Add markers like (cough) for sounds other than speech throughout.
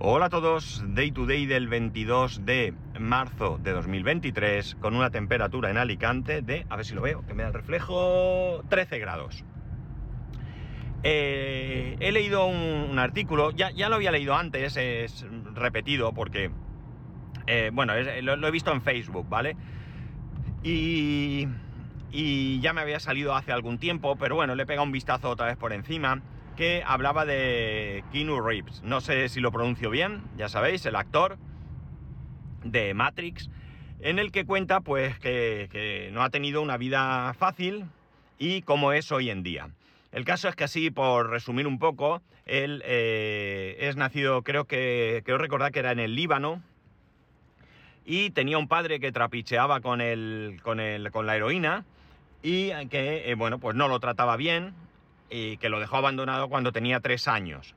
Hola a todos, Day to Day del 22 de marzo de 2023 con una temperatura en Alicante de, a ver si lo veo, que me da el reflejo, 13 grados. Eh, he leído un, artículo, ya, ya, lo había leído antes, es repetido porque, eh, bueno, lo, lo, he visto en Facebook, ¿vale? Y, y ya me había salido hace algún tiempo, pero bueno, le he pegado un vistazo otra vez por encima que hablaba de Keanu Reeves. No sé si lo pronuncio bien, ya sabéis, el actor de Matrix, en el que cuenta pues que, no ha tenido una vida fácil y cómo es hoy en día. El caso es que así, por resumir un poco, él eh, es nacido, creo que, creo recordar que era en el Líbano, y tenía un padre que trapicheaba con, el, con, el, con la heroína y que, eh, bueno, pues no lo trataba bien, y que lo dejó abandonado cuando tenía tres años.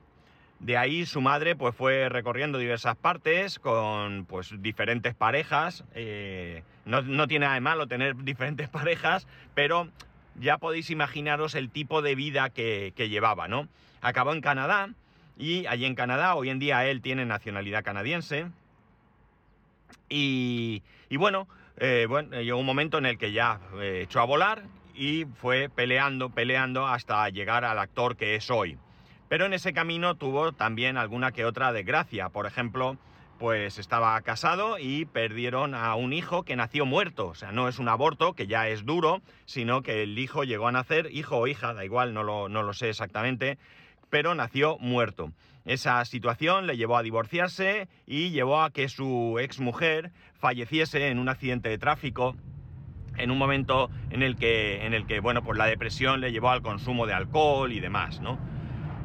De ahí su madre pues fue recorriendo diversas partes con pues diferentes parejas. Eh, no, tiene nada de malo tener (laughs) diferentes parejas, pero ya podéis imaginaros el tipo de vida que, llevaba, ¿no? Acabó en Canadá y allí en Canadá hoy en día él tiene nacionalidad canadiense. Y, bueno, eh, bueno, llegó un momento en el que ya eh, echó a volar y fue peleando, peleando hasta llegar al actor que es hoy. Pero en ese camino tuvo también alguna que otra desgracia. Por ejemplo, pues estaba casado y perdieron a un hijo que nació muerto. O sea, no es un aborto, que ya es duro, sino que el hijo llegó a nacer, hijo o hija, da igual, no lo, no lo sé exactamente, pero nació muerto. Esa situación le llevó a divorciarse y llevó a que su exmujer falleciese en un accidente de tráfico en un momento en el que, en el que bueno, pues la depresión le llevó al consumo de alcohol y demás, ¿no?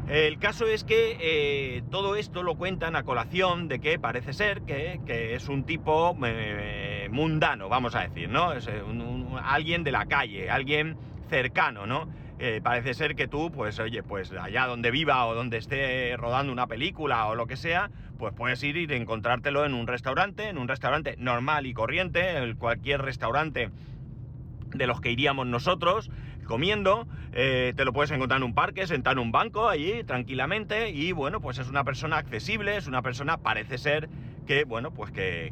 El caso es que eh, todo esto lo cuentan a colación de que parece ser que, es un tipo eh, mundano, vamos a decir, ¿no? Es eh, alguien de la calle, alguien cercano, ¿no? parece ser que tú, pues oye, pues allá donde viva o donde esté rodando una película o lo que sea, pues puedes ir y encontrártelo en un restaurante, en un restaurante normal y corriente, cualquier restaurante de los que iríamos nosotros comiendo, eh, te lo puedes encontrar en un parque, sentado en un banco allí tranquilamente y bueno, pues es una persona accesible, es una persona, parece ser que, bueno, pues que,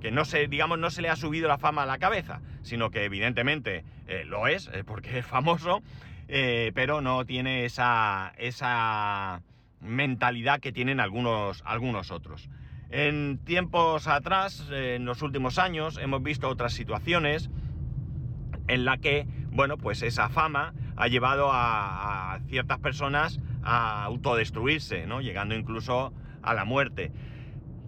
que, no se, digamos, no se le ha subido la fama a la cabeza, sino que evidentemente eh, lo es, eh, porque es famoso, pero no tiene esa, esa mentalidad que tienen algunos, algunos otros. En tiempos atrás, en los últimos años, hemos visto otras situaciones, en la que, bueno, pues esa fama ha llevado a, ciertas personas a autodestruirse, ¿no? Llegando incluso a la muerte.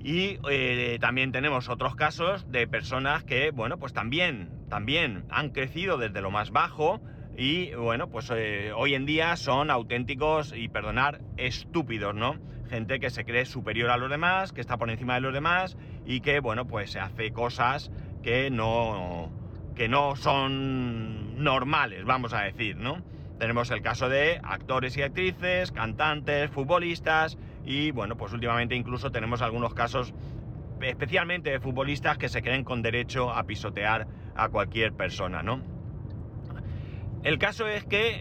Y eh, también tenemos otros casos de personas que, bueno, pues también, también han crecido desde lo más bajo y, bueno, pues eh, hoy en día son auténticos y, perdonar, estúpidos, ¿no? Gente que se cree superior a los demás, que está por encima de los demás y que, bueno, pues hace cosas que no, que no son normales, vamos a decir, ¿no? Tenemos el caso de actores y actrices, cantantes, futbolistas y bueno, pues últimamente incluso tenemos algunos casos especialmente de futbolistas que se creen con derecho a pisotear a cualquier persona, ¿no? El caso es que,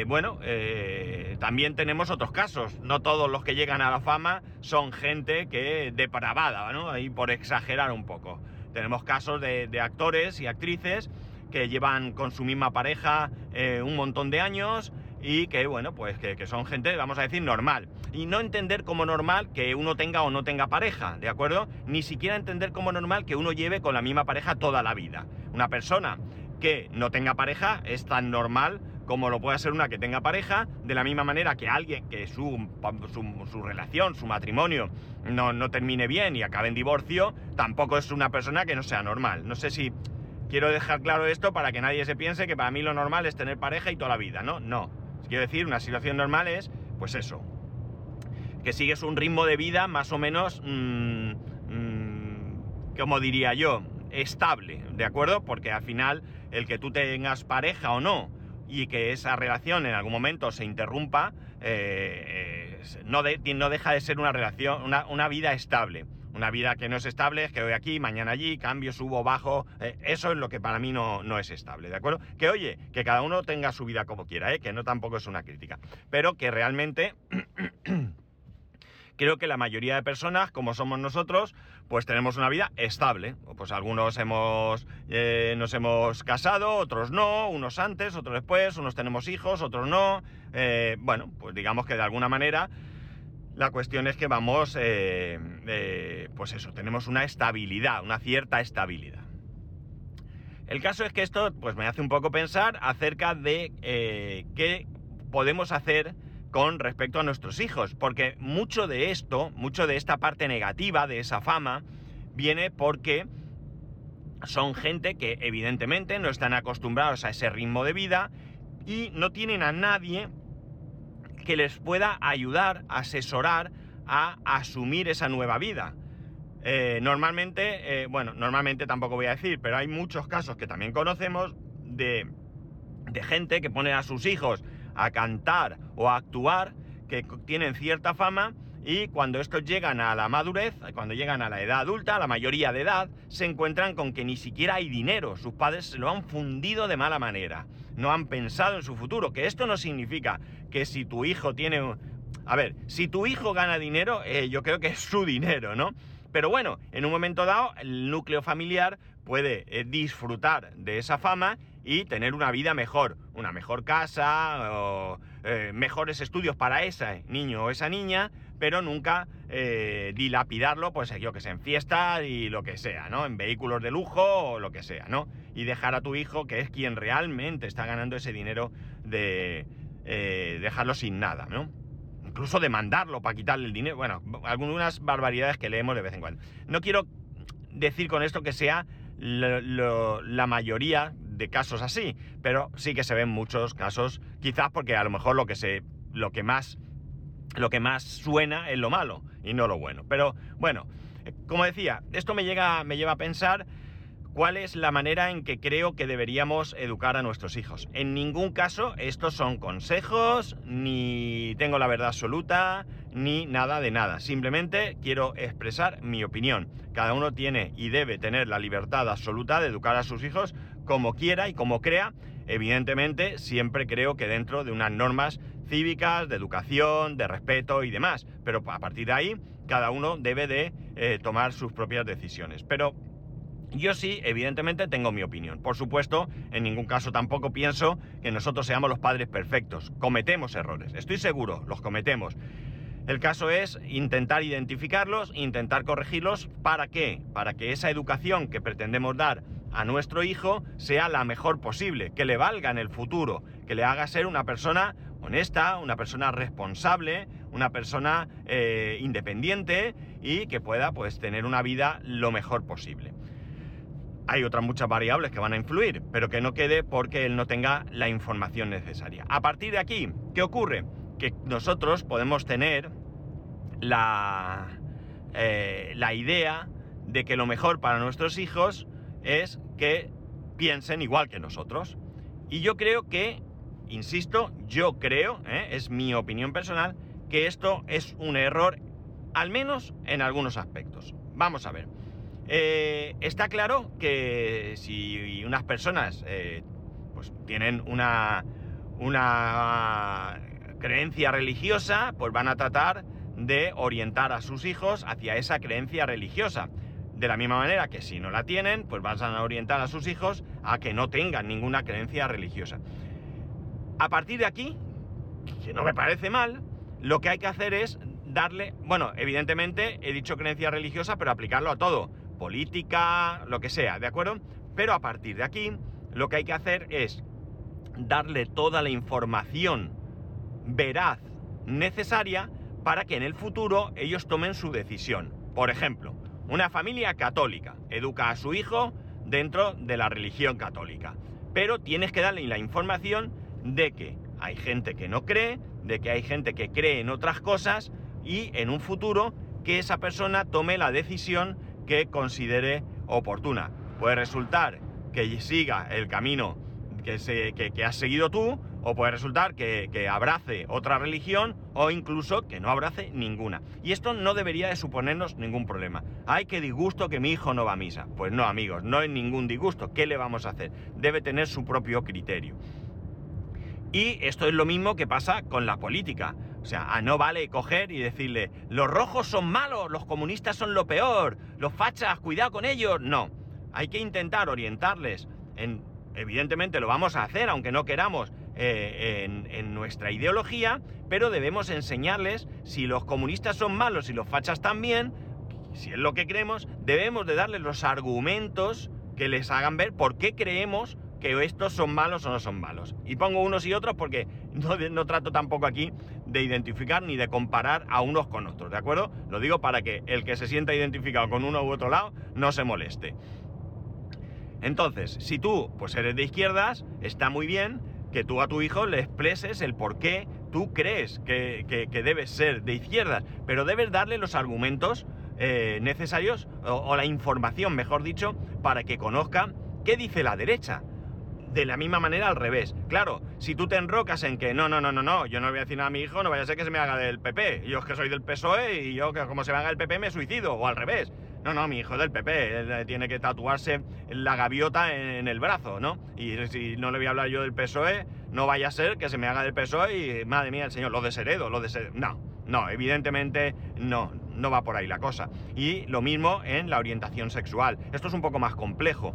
eh, bueno, eh, también tenemos otros casos. No todos los que llegan a la fama son gente que depravada, ¿no? Ahí por exagerar un poco. Tenemos casos de, actores y actrices que llevan con su misma pareja eh, un montón de años y que, bueno, pues que, son gente, vamos a decir, normal. Y no entender como normal que uno tenga o no tenga pareja, ¿de acuerdo? Ni siquiera entender como normal que uno lleve con la misma pareja toda la vida. Una persona que no tenga pareja es tan normal como lo puede ser una que tenga pareja, de la misma manera que alguien que su, su, relación, su matrimonio no, no, termine bien y acabe en divorcio, tampoco es una persona que no sea normal. No sé si quiero dejar claro esto para que nadie se piense que para mí lo normal es tener pareja y toda la vida, ¿no? No. Quiero decir, una situación normal es, pues eso, que sigues un ritmo de vida más o menos, mm, mm, como diría yo, estable, ¿de acuerdo? Porque al final, el que tú tengas pareja o no, y que esa relación en algún momento se interrumpa, eh, no, no, deja de ser una relación, una, vida estable. Una vida que no es estable es que hoy aquí, mañana allí, cambio, subo, bajo. Eh, eso es lo que para mí no, no, es estable, ¿de acuerdo? Que oye, que cada uno tenga su vida como quiera, ¿eh? que no tampoco es una crítica. Pero que realmente (clears throat) creo que la mayoría de personas, como somos nosotros, pues tenemos una vida estable. Pues algunos hemos, eh, nos hemos casado, otros no, unos antes, otros después, unos tenemos hijos, otros no. Eh, bueno, pues digamos que de alguna manera la cuestión es que vamos, eh, pues eso, tenemos una estabilidad, una cierta estabilidad. El caso es que esto pues me hace un poco pensar acerca de qué podemos hacer con respecto a nuestros hijos, porque mucho de esto, mucho de esta parte negativa de esa fama, viene porque son gente que evidentemente no están acostumbrados a ese ritmo de vida y no tienen a nadie que les pueda ayudar, asesorar a asumir esa nueva vida. Eh, normalmente, eh, bueno, normalmente tampoco voy a decir, pero hay muchos casos que también conocemos de, de gente que pone a sus hijos a cantar o a actuar que tienen cierta fama y cuando estos llegan a la madurez, cuando llegan a la edad adulta, a la mayoría de edad, se encuentran con que ni siquiera hay dinero. Sus padres se lo han fundido de mala manera. No han pensado en su futuro. Que esto no significa que si tu hijo tiene... A ver, si tu hijo gana dinero, eh, yo creo que es su dinero, ¿no? Pero bueno, en un momento dado, el núcleo familiar puede eh, disfrutar de esa fama y tener una vida mejor, una mejor casa o eh, mejores estudios para ese niño o esa niña, pero nunca eh, dilapidarlo, pues yo que sé, en fiestas y lo que sea, ¿no? En vehículos de lujo o lo que sea, ¿no? Y dejar a tu hijo, que es quien realmente está ganando ese dinero, de eh, dejarlo sin nada, ¿no? Incluso demandarlo para quitarle el dinero. Bueno, algunas barbaridades que leemos de vez en cuando. No quiero decir con esto que sea la mayoría de casos así, pero sí que se ven muchos casos, quizás porque a lo mejor lo que se, lo que más, lo que más suena es lo malo y no lo bueno. Pero bueno, como decía, esto me llega, me lleva a pensar cuál es la manera en que creo que deberíamos educar a nuestros hijos. En ningún caso estos son consejos, ni tengo la verdad absoluta, ni nada de nada. Simplemente quiero expresar mi opinión. Cada uno tiene y debe tener la libertad absoluta de educar a sus hijos como quiera y como crea. Evidentemente, siempre creo que dentro de unas normas cívicas, de educación, de respeto y demás. Pero a partir de ahí, cada uno debe de eh, tomar sus propias decisiones. Pero yo sí, evidentemente, tengo mi opinión. Por supuesto, en ningún caso tampoco pienso que nosotros seamos los padres perfectos. Cometemos errores, estoy seguro, los cometemos. El caso es intentar identificarlos, intentar corregirlos. ¿Para qué? Para que esa educación que pretendemos dar a nuestro hijo sea la mejor posible, que le valga en el futuro, que le haga ser una persona honesta, una persona responsable, una persona eh, independiente y que pueda pues tener una vida lo mejor posible. Hay otras muchas variables que van a influir, pero que no quede porque él no tenga la información necesaria. A partir de aquí, ¿qué ocurre? que nosotros podemos tener la, eh, la idea de que lo mejor para nuestros hijos es que piensen igual que nosotros. Y yo creo que, insisto, yo creo, eh, es mi opinión personal, que esto es un error, al menos en algunos aspectos. Vamos a ver. Eh, está claro que si unas personas pues tienen una, una creencia religiosa, pues van a tratar de orientar a sus hijos hacia esa creencia religiosa. De la misma manera que si no la tienen, pues van a orientar a sus hijos a que no tengan ninguna creencia religiosa. A partir de aquí, que no me parece mal, lo que hay que hacer es darle, bueno, evidentemente he dicho creencia religiosa, pero aplicarlo a todo, política, lo que sea, ¿de acuerdo? Pero a partir de aquí, lo que hay que hacer es darle toda la información veraz necesaria para que en el futuro ellos tomen su decisión. Por ejemplo, una familia católica educa a su hijo dentro de la religión católica, pero tienes que darle la información de que hay gente que no cree, de que hay gente que cree en otras cosas y en un futuro que esa persona tome la decisión que considere oportuna. Puede resultar que siga el camino que, se, que, has seguido tú, o puede resultar que, que, abrace otra religión, o incluso que no abrace ninguna. Y esto no debería de suponernos ningún problema. Ay, qué disgusto que mi hijo no va a misa. Pues no, amigos, no es ningún disgusto. ¿Qué le vamos a hacer? Debe tener su propio criterio. Y esto es lo mismo que pasa con la política. O sea, no vale coger y decirle, los rojos son malos, los comunistas son lo peor, los fachas, cuidado con ellos. No, hay que intentar orientarles en, evidentemente lo vamos a hacer, aunque no queramos, eh, en, nuestra ideología, pero debemos enseñarles si los comunistas son malos y los fachas también, si es lo que creemos, debemos de darles los argumentos que les hagan ver por qué creemos que estos son malos o no son malos. Y pongo unos y otros porque no, no, trato tampoco aquí de identificar ni de comparar a unos con otros, ¿de acuerdo? Lo digo para que el que se sienta identificado con uno u otro lado no se moleste. Entonces, si tú pues eres de izquierdas, está muy bien que tú a tu hijo le expreses el por qué tú crees que, que, debes ser de izquierdas, pero debes darle los argumentos eh, necesarios o, o la información, mejor dicho, para que conozca qué dice la derecha de la misma manera al revés. Claro, si tú te enrocas en que no, no, no, no, no, yo no voy a decir nada a mi hijo, no vaya a ser que se me haga del PP. Yo es que soy del PSOE y yo que como se me haga el PP me suicido, o al revés. No, no, mi hijo del PP, él eh, tiene que tatuarse la gaviota en, el brazo, ¿no? Y si no le voy a hablar yo del PSOE, no vaya a ser que se me haga del PSOE y, madre mía, el señor, lo desheredo, lo desheredo. No, no, evidentemente no, no va por ahí la cosa. Y lo mismo en la orientación sexual. Esto es un poco más complejo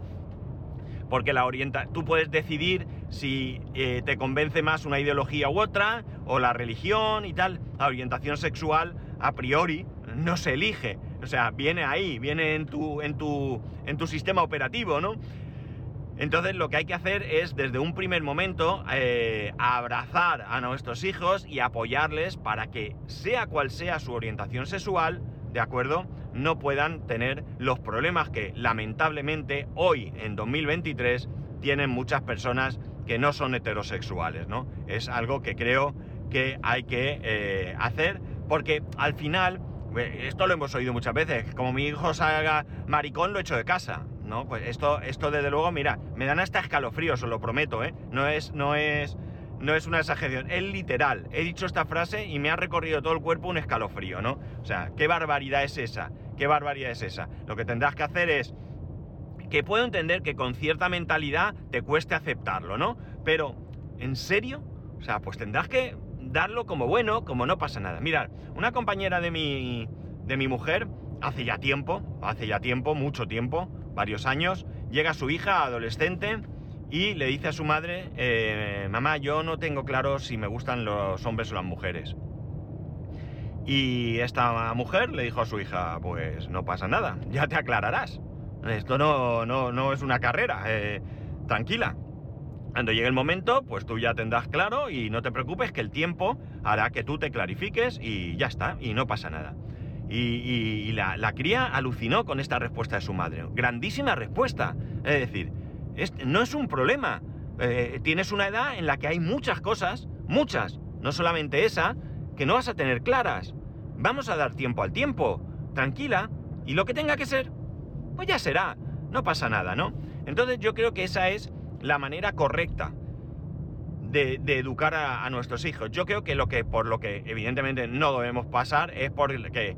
porque la orienta tú puedes decidir si eh, te convence más una ideología u otra, o la religión y tal. La orientación sexual, a priori, no se elige. O sea, viene ahí, viene en tu, en tu, en tu sistema operativo, ¿no? Entonces lo que hay que hacer es desde un primer momento eh, abrazar a nuestros hijos y apoyarles para que sea cual sea su orientación sexual, ¿de acuerdo? No puedan tener los problemas que lamentablemente hoy, en 2023, tienen muchas personas que no son heterosexuales, ¿no? Es algo que creo que hay que eh, hacer porque al final, esto lo hemos oído muchas veces, como mi hijo salga maricón lo echo de casa, ¿no? Pues esto, esto desde luego, mira, me dan hasta escalofríos, os lo prometo, ¿eh? No es, no es no es una exageración, es literal. He dicho esta frase y me ha recorrido todo el cuerpo un escalofrío, ¿no? O sea, ¿qué barbaridad es esa? ¿Qué barbaridad es esa? Lo que tendrás que hacer es que puedo entender que con cierta mentalidad te cueste aceptarlo, ¿no? Pero, ¿en serio? O sea, pues tendrás que darlo como bueno, como no pasa nada. Mirad, una compañera de mi, de mi mujer, hace ya tiempo, hace ya tiempo, mucho tiempo, varios años, llega su hija adolescente y le dice a su madre, eh, mamá, yo no tengo claro si me gustan los hombres o las mujeres. Y esta mujer le dijo a su hija, pues no pasa nada, ya te aclararás. Esto no, no, no es una carrera, eh, tranquila. Cuando llegue el momento, pues tú ya tendrás claro y no te preocupes que el tiempo hará que tú te clarifiques y ya está, y no pasa nada. Y, la, la, cría alucinó con esta respuesta de su madre. Grandísima respuesta. Es decir, no es un problema. Eh, tienes una edad en la que hay muchas cosas, muchas, no solamente esa, que no vas a tener claras. Vamos a dar tiempo al tiempo, tranquila, y lo que tenga que ser, pues ya será, no pasa nada, ¿no? Entonces yo creo que esa es la manera correcta de, educar a, nuestros hijos. Yo creo que lo que, por lo que evidentemente no debemos pasar, es por que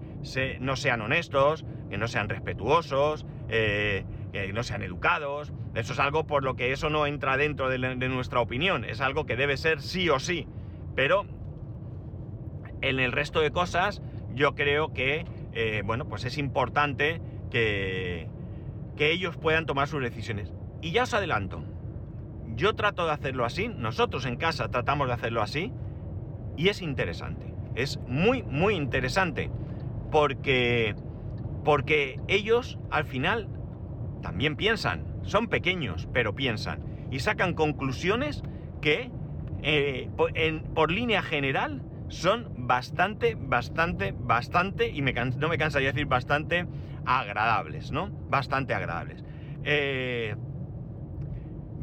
no sean honestos, que no sean respetuosos, eh, que no sean educados. Eso es algo por lo que eso no entra dentro de, nuestra opinión. Es algo que debe ser sí o sí. Pero en el resto de cosas yo creo que, eh, bueno, pues es importante que, que ellos puedan tomar sus decisiones. Y ya os adelanto, yo trato de hacerlo así, nosotros en casa tratamos de hacerlo así, y es interesante. Es muy, muy interesante. Porque, porque ellos al final también piensan, son pequeños, pero piensan, y sacan conclusiones que, eh, por, línea general, son bastante, bastante, bastante, y me no me cansaría decir bastante agradables, ¿no? Bastante agradables. Eh,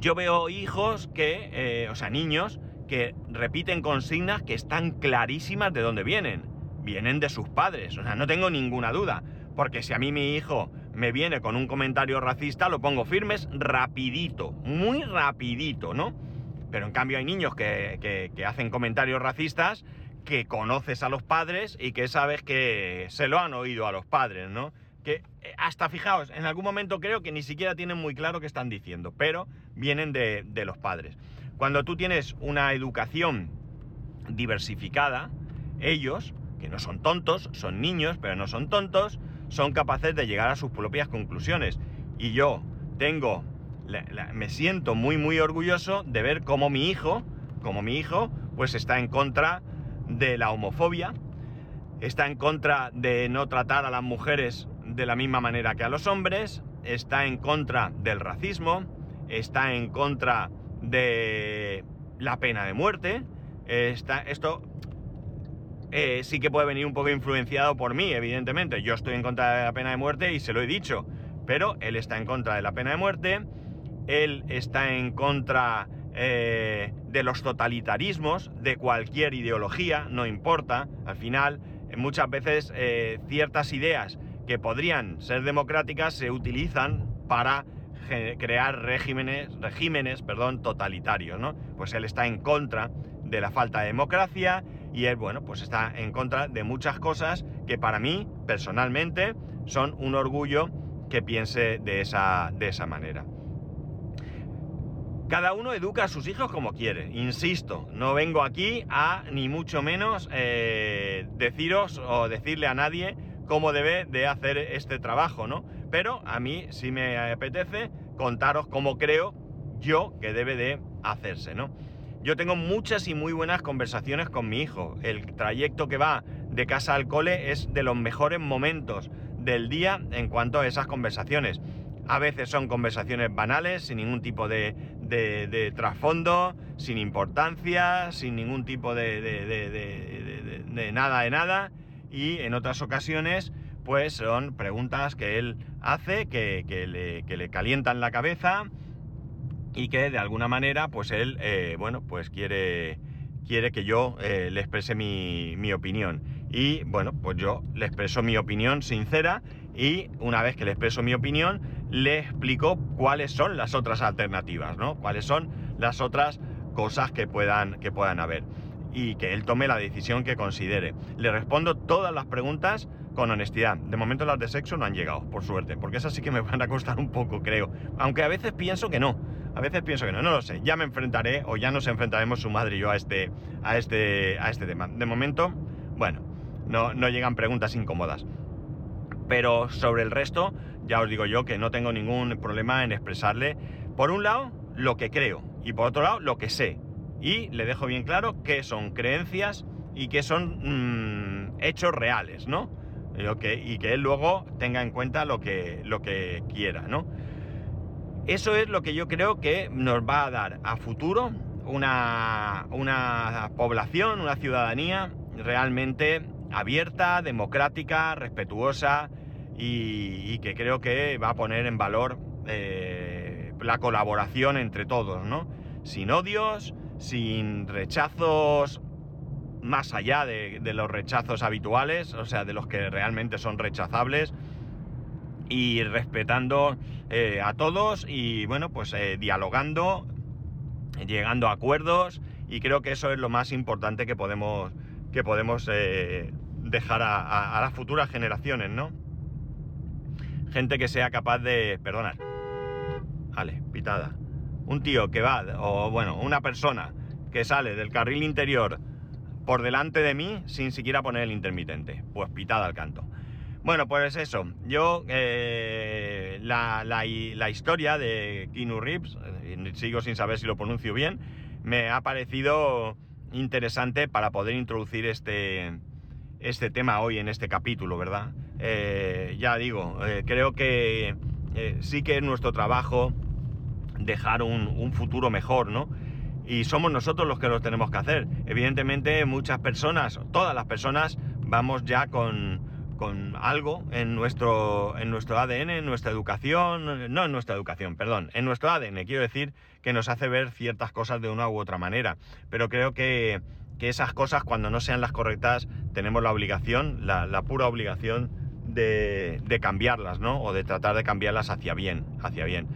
yo veo hijos que, eh, o sea, niños, que repiten consignas que están clarísimas de dónde vienen. Vienen de sus padres, o sea, no tengo ninguna duda. Porque si a mí mi hijo me viene con un comentario racista, lo pongo firmes rapidito, muy rapidito, ¿no? Pero en cambio hay niños que, hacen comentarios racistas que conoces a los padres y que sabes que se lo han oído a los padres, ¿no? Que eh, hasta fijaos, en algún momento creo que ni siquiera tienen muy claro qué están diciendo, pero vienen de, los padres. Cuando tú tienes una educación diversificada, ellos, que no son tontos, son niños, pero no son tontos, son capaces de llegar a sus propias conclusiones. Y yo tengo, me siento muy, muy orgulloso de ver cómo mi hijo, como mi hijo, pues está en contra de la homofobia, está en contra de no tratar a las mujeres de la misma manera que a los hombres, está en contra del racismo, está en contra de la pena de muerte. Está, esto eh, sí que puede venir un poco influenciado por mí, evidentemente. Yo estoy en contra de la pena de muerte y se lo he dicho, pero él está en contra de la pena de muerte, él está en contra eh, de los totalitarismos, de cualquier ideología, no importa. Al final, muchas veces eh, ciertas ideas que podrían ser democráticas se utilizan para crear regímenes, regímenes perdón, totalitarios, ¿no? Pues él está en contra de la falta de democracia y él, bueno, pues está en contra de muchas cosas que para mí, personalmente, son un orgullo que piense de esa, de esa manera. Cada uno educa a sus hijos como quiere, insisto, no vengo aquí a ni mucho menos eh, deciros o decirle a nadie cómo debe de hacer este trabajo, ¿no? Pero a mí sí me apetece contaros cómo creo yo que debe de hacerse, ¿no? Yo tengo muchas y muy buenas conversaciones con mi hijo. El trayecto que va de casa al cole es de los mejores momentos del día en cuanto a esas conversaciones. A veces son conversaciones banales, sin ningún tipo de, trasfondo, sin importancia, sin ningún tipo de, nada de nada. Y en otras ocasiones, pues son preguntas que él hace, que, le, que le, calientan la cabeza y que de alguna manera, pues él, eh, bueno, pues quiere, quiere que yo eh, le exprese mi, mi opinión. Y bueno, pues yo le expreso mi opinión sincera y una vez que le expreso mi opinión, le explico cuáles son las otras alternativas, ¿no? Cuáles son las otras cosas que puedan, que puedan haber. Y que él tome la decisión que considere. Le respondo todas las preguntas con honestidad. De momento las de sexo no han llegado, por suerte, porque esas sí que me (laughs) van a costar un poco, creo. Aunque a veces pienso que no. A veces pienso que no, no lo sé. Ya me enfrentaré o ya nos enfrentaremos su madre y yo a este, a este, a este tema. De momento, bueno, no, no llegan preguntas incómodas. Pero sobre el resto, ya os digo yo que no tengo ningún problema en expresarle, por un lado, lo que creo y por otro lado, lo que sé. Y le dejo bien claro que son creencias y que son mm, hechos reales, ¿no? y que él luego tenga en cuenta lo que, lo que quiera, ¿no? Eso es lo que yo creo que nos va a dar a futuro una, una población, una ciudadanía realmente abierta, democrática, respetuosa y, que creo que va a poner en valor eh, la colaboración entre todos, ¿no? Sin odios, sin rechazos más allá de, los rechazos habituales, o sea, de los que realmente son rechazables, y respetando eh, a todos y bueno, pues eh, dialogando, llegando a acuerdos, y creo que eso es lo más importante que podemos, que podemos dejar a, las futuras generaciones, ¿no? Gente que sea capaz de... Perdonar. Vale, pitada. Un tío que va, o bueno, una persona que sale del carril interior por delante de mí sin siquiera poner el intermitente. Pues pitada al canto. Bueno, pues eso. Yo, eh, la, la, historia de Kinu Reeves, eh, sigo sin saber si lo pronuncio bien, me ha parecido interesante para poder introducir este, este tema hoy en este capítulo, ¿verdad? Eh, ya digo, creo que sí que es nuestro trabajo dejar un, futuro mejor, ¿no? Y somos nosotros los que lo tenemos que hacer. Evidentemente muchas personas, todas las personas, vamos ya con, con algo en nuestro, en nuestro ADN, en nuestra educación, no en nuestra educación, perdón, en nuestro ADN, quiero decir que nos hace ver ciertas cosas de una u otra manera. Pero creo que que esas cosas, cuando no sean las correctas, tenemos la obligación, la, pura obligación de, cambiarlas, ¿no? O de tratar de cambiarlas hacia bien, hacia bien.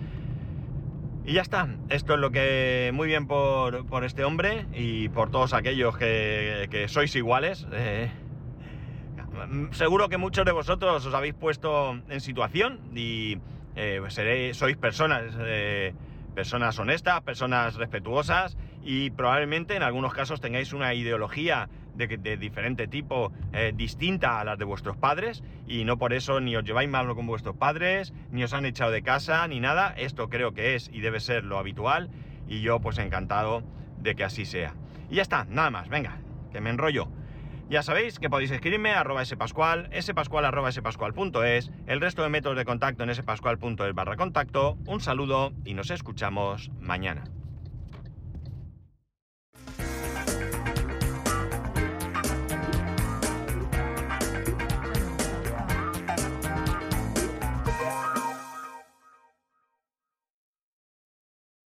Y ya está, esto es lo que muy bien por, este hombre y por todos aquellos que, sois iguales. Eh, seguro que muchos de vosotros os habéis puesto en situación y eh, seréis, sois personas, eh, personas honestas, personas respetuosas y probablemente en algunos casos tengáis una ideología de, diferente tipo, eh, distinta a las de vuestros padres, y no por eso ni os lleváis mal con vuestros padres, ni os han echado de casa, ni nada. Esto creo que es y debe ser lo habitual, y yo pues encantado de que así sea. Y ya está, nada más, venga, que me enrollo. Ya sabéis que podéis escribirme a arroba spascual, spascual arroba spascual.es, el resto de métodos de contacto en spascual.es barra contacto. Un saludo y nos escuchamos mañana.